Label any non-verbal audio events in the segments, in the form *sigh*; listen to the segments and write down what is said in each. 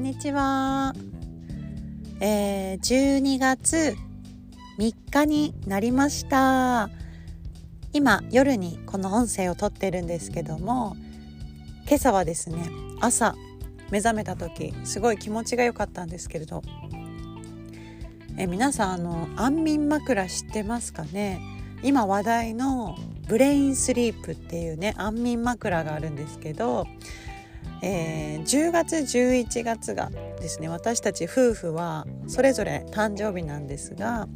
んにちは。えー、12月3日になりました。今夜にこの音声を撮ってるんですけども、今朝はですね、朝目覚めた時すごい気持ちが良かったんですけれど、え皆さんあの安眠枕知ってますかね？今話題のブレインスリープっていうね安眠枕があるんですけどえー、10月11月がですね私たち夫婦はそれぞれ誕生日なんですが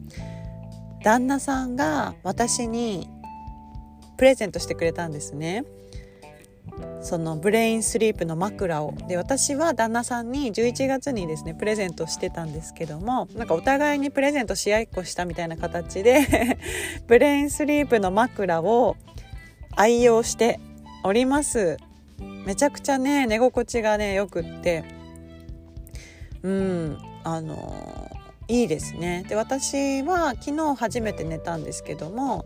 旦那さんが私にプレゼントしてくれたんですね。そのブレインスリープの枕をで私は旦那さんに11月にですねプレゼントしてたんですけどもなんかお互いにプレゼントし合いっこしたみたいな形で *laughs* ブレインスリープの枕を愛用しておりますめちゃくちゃね寝心地がねよくって。うんあのいいですね。で私は昨日初めて寝たんですけども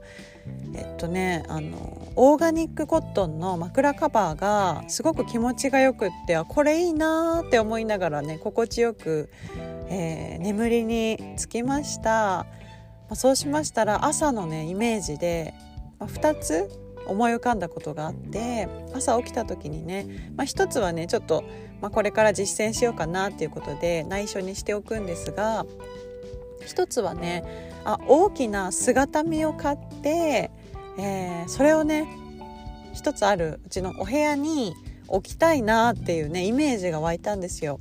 えっとねあのオーガニックコットンの枕カバーがすごく気持ちがよくってあこれいいなって思いながらね心地よく、えー、眠りにつきました、まあ、そうしましたら朝のねイメージで、まあ、2つ思い浮かんだことがあって朝起きた時にね、まあ、一つはねちょっと、まあ、これから実践しようかなっていうことで内緒にしておくんですが一つはねあ大きな姿見を買って、えー、それをね一つあるうちのお部屋に置きたいなっていうねイメージが湧いたんですよ。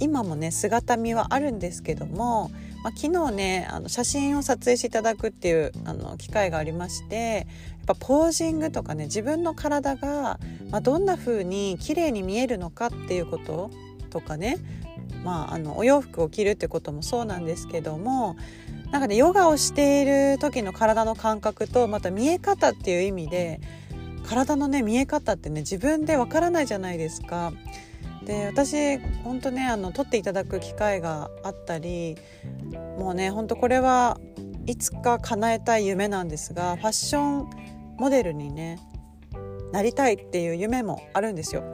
今もね姿見はあるんですけどもまあ、昨日ねあの写真を撮影していただくっていうあの機会がありましてやっぱポージングとかね自分の体が、まあ、どんな風に綺麗に見えるのかっていうこととかねまあ、あのお洋服を着るってこともそうなんですけどもなんかねヨガをしている時の体の感覚とまた見え方っていう意味で体のね見え方ってね自分でわからないじゃないですか。で私本当ねあの撮っていただく機会があったりもうね本当これはいつか叶えたい夢なんですがファッションモデルにねなりたいっていう夢もあるんですよ。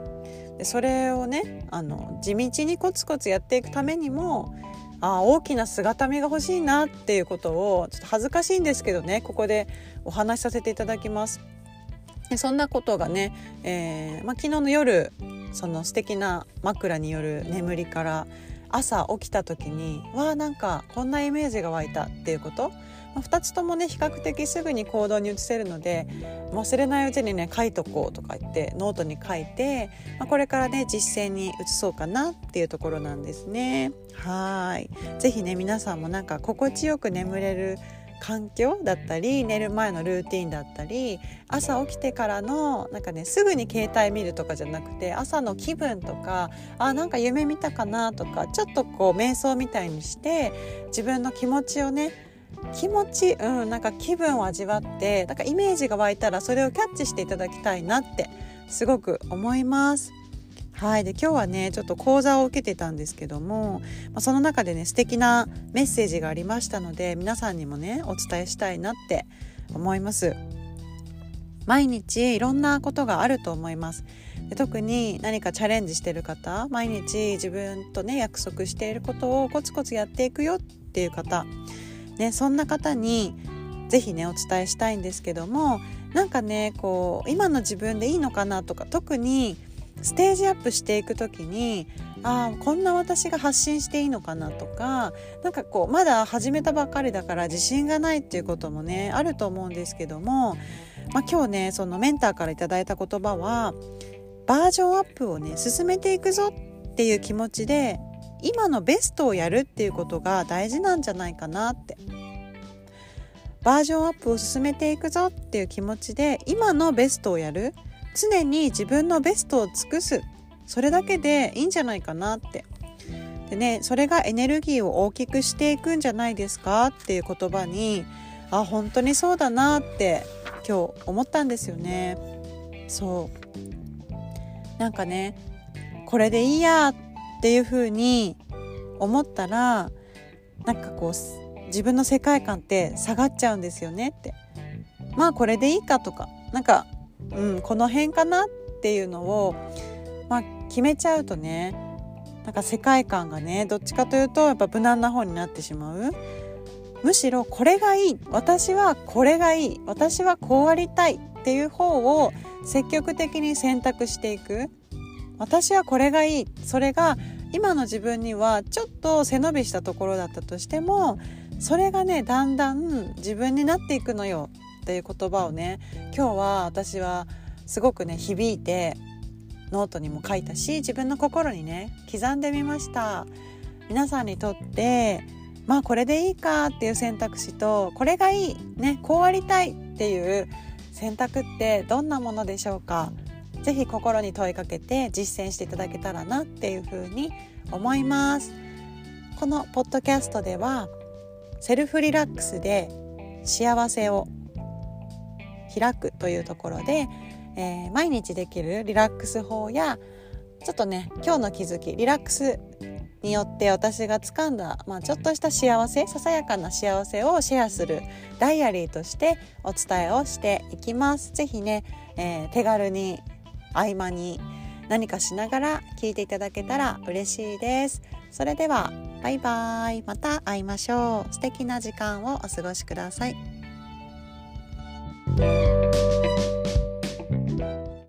でそれをねあの地道にコツコツやっていくためにもあ大きな姿見が欲しいなっていうことをちょっと恥ずかしいんですけどねここでお話しさせていただきます。でそんなことがね、えーまあ、昨日の夜その素敵な枕による眠りから朝起きた時にわあなんかこんなイメージが湧いたっていうこと、まあ、2つともね比較的すぐに行動に移せるので忘れないうちにね書いとこうとか言ってノートに書いて、まあ、これからね実践に移そうかなっていうところなんですね。はいぜひね皆さんもなんか心地よく眠れる環境だったり寝る前のルーティンだったり朝起きてからのなんかねすぐに携帯見るとかじゃなくて朝の気分とかあなんか夢見たかなとかちょっとこう瞑想みたいにして自分の気持ちをね気持ち、うん、なんか気分を味わってなんかイメージが湧いたらそれをキャッチしていただきたいなってすごく思います。はい。で今日はねちょっと講座を受けてたんですけども、まあ、その中でね素敵なメッセージがありましたので皆さんにもねお伝えしたいなって思います。毎日いろんなことがあると思います。で特に何かチャレンジしてる方毎日自分とね約束していることをコツコツやっていくよっていう方、ね、そんな方に是非ねお伝えしたいんですけどもなんかねこう今の自分でいいのかなとか特にステージアップしていく時にああこんな私が発信していいのかなとかなんかこうまだ始めたばっかりだから自信がないっていうこともねあると思うんですけども、まあ、今日ねそのメンターから頂いた言葉はバージョンアップをね進めていくぞっていう気持ちで今のベストをやるっていうことが大事なんじゃないかなって。バージョンアップを進めていくぞっていう気持ちで今のベストをやる。常に自分のベストを尽くす。それだけでいいんじゃないかなって。でねそれがエネルギーを大きくしていくんじゃないですかっていう言葉にあ本当にそうだなって今日思ったんですよね。そう。なんかねこれでいいやっていう風に思ったらなんかこう自分の世界観って下がっちゃうんですよねって。まあこれでいいかとかなんかうん、この辺かなっていうのを、まあ、決めちゃうとねなんか世界観がねどっちかというとやっぱ無難な方になってしまう。むしろこれがいい。私はこれがいい。私はこうありたいっていう方を積極的に選択していく。私はこれがいい。それが今の自分にはちょっと背伸びしたところだったとしてもそれがねだんだん自分になっていくのよ。っていう言葉をね今日は私はすごくね響いてノートにも書いたし自分の心にね刻んでみました。皆さんにとってまあこれでいいかっていう選択肢とこれがいいねこうありたいっていう選択ってどんなものでしょうか。ぜひ心に問いかけて実践していただけたらなっていうふうに思います。このポッドキャストではセルフリラックスで幸せを開くというところで、えー、毎日できるリラックス法やちょっとね今日の気づきリラックスによって私が掴んだ、まあ、ちょっとした幸せささやかな幸せをシェアするダイアリーとしてお伝えをしていきます。ぜひね、えー、手軽に合間に何かしながら聞いていただけたら嬉しいです。それではバイバイまた会いましょう素敵な時間をお過ごしください。